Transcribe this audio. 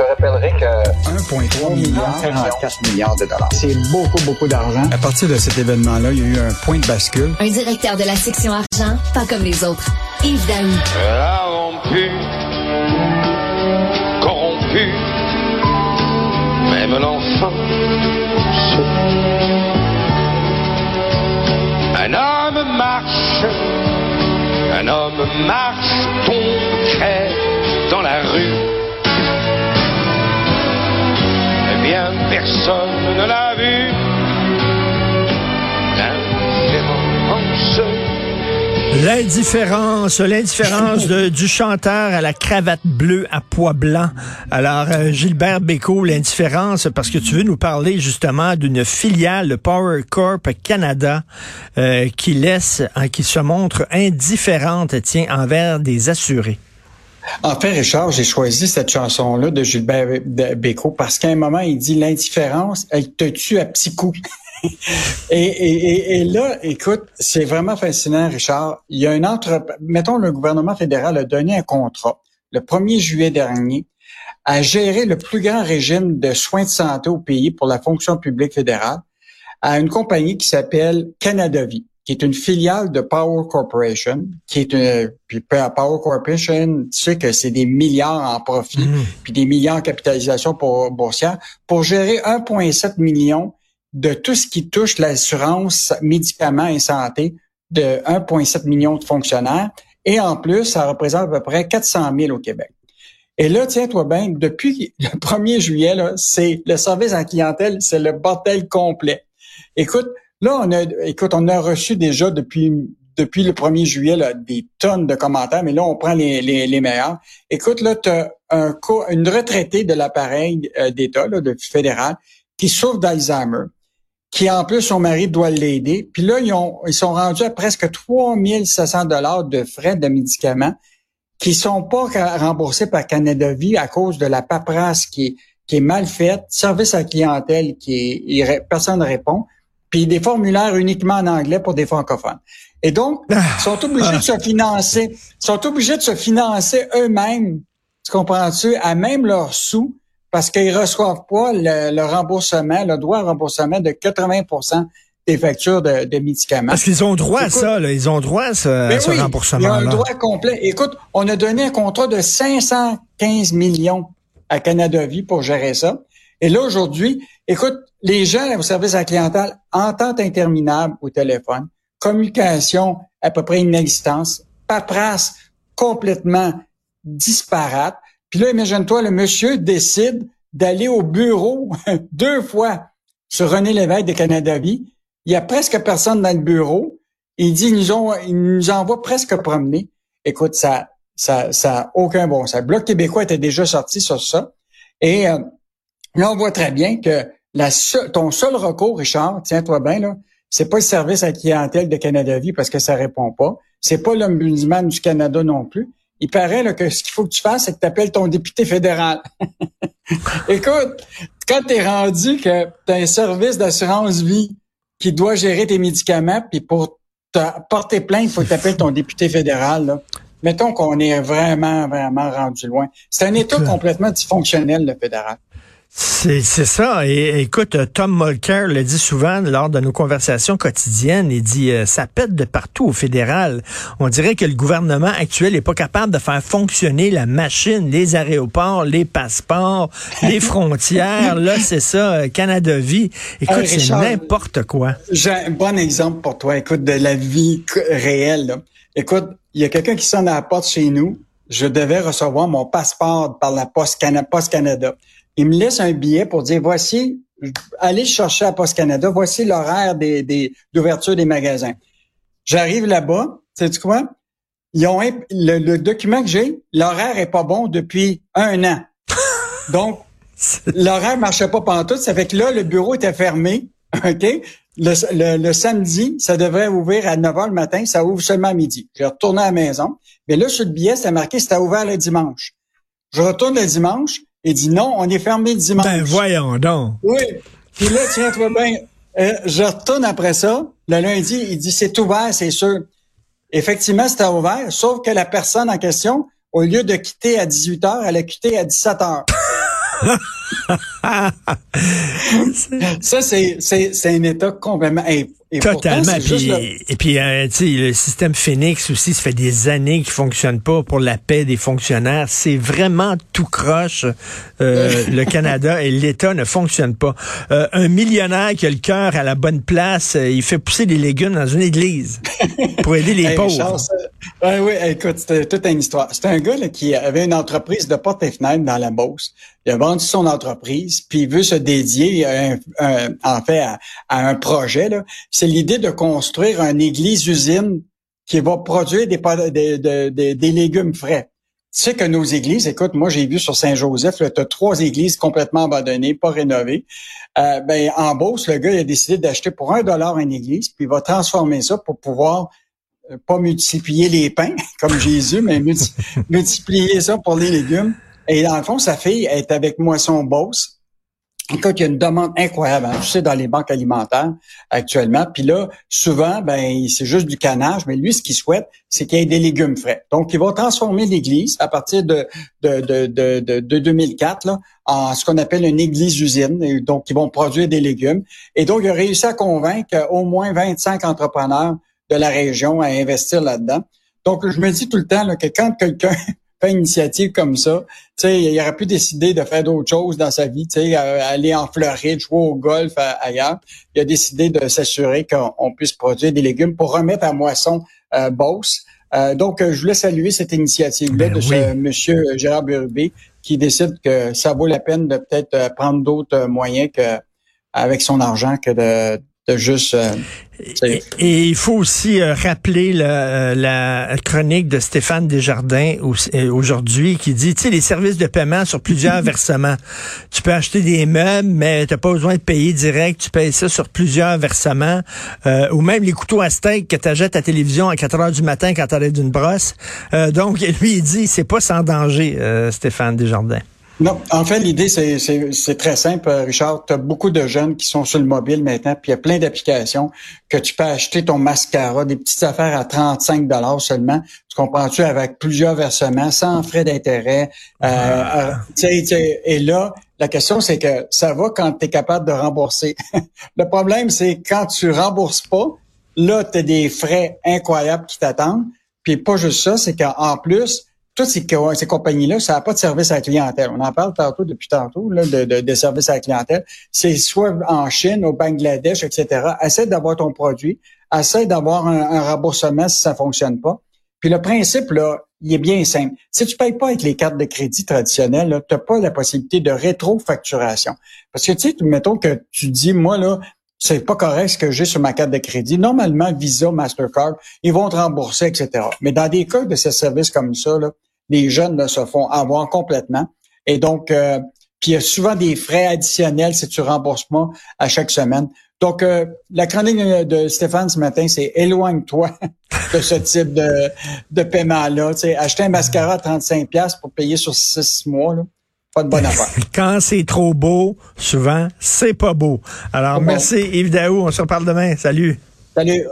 te rappellerai que 1,3 milliard, 44 milliards de dollars. C'est beaucoup, beaucoup d'argent. À partir de cet événement-là, il y a eu un point de bascule. Un directeur de la section argent, pas comme les autres. Yves Daou. Corrompu, corrompu, même l'enfant Un homme marche, un homme marche, L'indifférence. L'indifférence, du chanteur à la cravate bleue à pois blanc. Alors, euh, Gilbert Bécaud, l'indifférence, parce que tu veux nous parler justement d'une filiale, le Power Corp Canada, euh, qui laisse, hein, qui se montre indifférente, tiens, envers des assurés. En fait, Richard, j'ai choisi cette chanson-là de Gilbert Bé- Bécaud parce qu'à un moment, il dit l'indifférence, elle te tue à petits coups. et, et, et, là, écoute, c'est vraiment fascinant, Richard. Il y a une entre, mettons, le gouvernement fédéral a donné un contrat le 1er juillet dernier à gérer le plus grand régime de soins de santé au pays pour la fonction publique fédérale à une compagnie qui s'appelle Canada Vie, qui est une filiale de Power Corporation, qui est une, puis Power Corporation, tu sais que c'est des milliards en profit, puis des milliards en capitalisation pour boursière, pour gérer 1,7 million de tout ce qui touche l'assurance médicaments et santé de 1,7 million de fonctionnaires. Et en plus, ça représente à peu près 400 000 au Québec. Et là, tiens-toi bien, depuis le 1er juillet, c'est le service la clientèle, c'est le bordel complet. Écoute, là, on a, écoute, on a reçu déjà depuis depuis le 1er juillet là, des tonnes de commentaires, mais là, on prend les, les, les meilleurs. Écoute, là, tu as une retraitée de l'appareil euh, d'État, de fédéral, qui souffre d'Alzheimer, qui en plus, son mari doit l'aider. Puis là, ils, ont, ils sont rendus à presque 3700 dollars de frais de médicaments qui sont pas remboursés par Canada Vie à cause de la paperasse qui est, qui est mal faite, service à clientèle qui est, personne ne répond, puis des formulaires uniquement en anglais pour des francophones. Et donc, ils sont obligés de se financer, ils sont obligés de se financer eux-mêmes, tu comprends-tu, à même leurs sous, parce qu'ils reçoivent pas le, le remboursement, le droit à remboursement de 80% des factures de, de médicaments. Parce qu'ils ont droit à ça, là. Ils ont droit à ce, à ben ce oui, Il y a un droit complet. Écoute, on a donné un contrat de 515 millions à Canada Vie pour gérer ça. Et là, aujourd'hui, écoute, les gens au service à la clientèle, entente interminable au téléphone, communication à peu près inexistence, paperasse complètement disparate. Puis là, imagine-toi, le monsieur décide d'aller au bureau deux fois sur René Lévesque de Canada Vie. Il y a presque personne dans le bureau. Il dit, ils nous ont, ils nous envoient presque promener. Écoute, ça, ça, ça aucun bon sens. Le Bloc québécois était déjà sorti sur ça. Et euh, là, on voit très bien que la ton seul recours, Richard, tiens-toi bien, là, c'est pas le service à la clientèle de Canada Vie parce que ça répond pas. C'est pas l'ombudsman du Canada non plus. Il paraît là, que ce qu'il faut que tu fasses, c'est que tu appelles ton député fédéral. Écoute, quand tu es rendu que tu as un service d'assurance vie qui doit gérer tes médicaments, puis pour te porter plainte, il faut que tu appelles ton député fédéral. Là. Mettons qu'on est vraiment, vraiment rendu loin. C'est un État complètement dysfonctionnel, le fédéral. C'est c'est ça. Et écoute, euh, Tom Mulcair le dit souvent lors de nos conversations quotidiennes. Il dit euh, ça pète de partout au fédéral. On dirait que le gouvernement actuel n'est pas capable de faire fonctionner la machine, les aéroports, les passeports, les frontières. Là, c'est ça, euh, Canada Vie. Écoute, Hey, c'est n'importe quoi. J'ai un bon exemple pour toi, écoute, de la vie réelle. là. Écoute, il y a quelqu'un qui sonne à la porte chez nous. Je devais recevoir mon passeport par la Poste Canada. Il me laisse un billet pour dire, voici, allez chercher à Poste Canada, voici l'horaire des, des, d'ouverture des magasins. J'arrive là-bas, sais-tu quoi? Ils ont imp- le, le document que j'ai, l'horaire est pas bon depuis un an. Donc, l'horaire marchait pas pantoute. Ça fait que là, le bureau était fermé. OK? Le, le- le samedi, ça devrait ouvrir à 9 h le matin. Ça ouvre seulement à midi. J'ai retourné à la maison. Mais là, sur le billet, c'était marqué c'était ouvert le dimanche. Je retourne le dimanche et dit non, on est fermé dimanche. Ben voyons donc. Oui. Puis là, tiens-toi bien. euh, je retourne après ça. Le lundi, il dit c'est ouvert, c'est sûr. Effectivement, c'était ouvert, sauf que la personne en question, au lieu de quitter à 18 heures, elle a quitté à 17 heures. ça, c'est, c'est, c'est un état complètement... Et, et Totalement. pourtant, Puis, le- Et puis, euh, tu sais, le système Phoenix aussi, ça fait des années qu'il fonctionne pas pour la paix des fonctionnaires. C'est vraiment tout croche. Euh, le Canada et l'État ne fonctionnent pas. Euh, un millionnaire qui a le cœur à la bonne place, il fait pousser des légumes dans une église pour aider les Hey, pauvres. Richard, ça- ouais, oui, écoute, c'était toute une histoire. C'était un gars là, qui avait une entreprise de porte et fenêtre dans la Beauce. Il a vendu son entreprise, puis il veut se dédier, euh, un- en fait, à, à un projet. C'est l'idée de construire une église-usine qui va produire des, des, des- des- légumes frais. Tu sais que nos églises, écoute, moi j'ai vu sur Saint-Joseph, tu as trois églises complètement abandonnées, pas rénovées. Euh, ben, en Beauce, le gars il a décidé d'acheter pour un dollar une église, puis il va transformer ça pour pouvoir pas multiplier les pains comme Jésus, mais multi- multiplier ça pour les légumes. Et dans le fond, sa fille est avec Moisson Beauce. Écoute, il y a une demande incroyable, hein, tu sais, dans les banques alimentaires actuellement. Puis là, souvent, ben, c'est juste du canage, mais lui, ce qu'il souhaite, c'est qu'il y ait des légumes frais. Donc, il va transformer l'église à partir de, de, de, de, de, de 2004 là, en ce qu'on appelle une église-usine. Donc, ils vont produire des légumes. Et donc, il a réussi à convaincre au moins 25 entrepreneurs de la région à investir là-dedans. Donc, je me dis tout le temps là, que quand quelqu'un fait une initiative comme ça, tu sais, il aurait pu décider de faire d'autres choses dans sa vie, tu sais, euh, aller en Floride, jouer au golf euh, ailleurs. Il a décidé de s'assurer qu'on on puisse produire des légumes pour remettre à moisson euh, Beauce. Euh, donc, je voulais saluer cette initiative-là Ben de oui. ce monsieur Gérard Burubé qui décide que ça vaut la peine de peut-être prendre d'autres moyens que avec son argent que de, de juste euh, Et, et il faut aussi euh, rappeler le- euh, la chronique de Stéphane Desjardins au- aujourd'hui qui dit, tu sais, les services de paiement sur plusieurs versements. Tu peux acheter des meubles, mais tu pas besoin de payer direct. Tu payes ça sur plusieurs versements. Euh, ou même les couteaux à steak que tu achètes à télévision à 4 heures du matin quand tu d'une brosse. Donc, lui, il dit, c'est pas sans danger, Stéphane Desjardins. Non, en fait, l'idée, c'est, c'est, c'est très simple, euh, Richard. Tu as beaucoup de jeunes qui sont sur le mobile maintenant, puis il y a plein d'applications que tu peux acheter ton mascara, des petites affaires à 35 dollars seulement. Tu comprends-tu? Avec plusieurs versements, sans frais d'intérêt. Euh, tu sais, tu sais, et là, la question, c'est que ça va quand tu es capable de rembourser. le problème, c'est quand tu rembourses pas, là, tu as des frais incroyables qui t'attendent. Puis pas juste ça, c'est qu'en plus, toutes ces, ces compagnies-là, ça n'a pas de service à la clientèle. On en parle tantôt depuis tantôt là, de, de, de service à la clientèle. C'est soit en Chine, au Bangladesh, etc. Essaie d'avoir ton produit, essaie d'avoir un, un remboursement si ça fonctionne pas. Puis le principe, là, il est bien simple. Si tu payes pas avec les cartes de crédit traditionnelles, tu n'as pas la possibilité de rétrofacturation. Parce que, tu sais, mettons que tu dis, moi, là, c'est pas correct ce que j'ai sur ma carte de crédit. Normalement, Visa, Mastercard, ils vont te rembourser, etc. Mais dans des cas de ces services comme ça, là, les jeunes là, se font avoir complètement. Et donc, euh, puis il y a souvent des frais additionnels si tu rembourses pas à chaque semaine. Donc, euh, la chronique de Stéphane ce matin, c'est éloigne-toi de ce type de, de paiement-là. Tu sais, acheter un mascara à 35$ pour payer sur 6 mois, pas de bonne affaire. Quand c'est trop beau, souvent, c'est pas beau. Alors, bon. merci Yves Daou. On se reparle demain. Salut. Salut.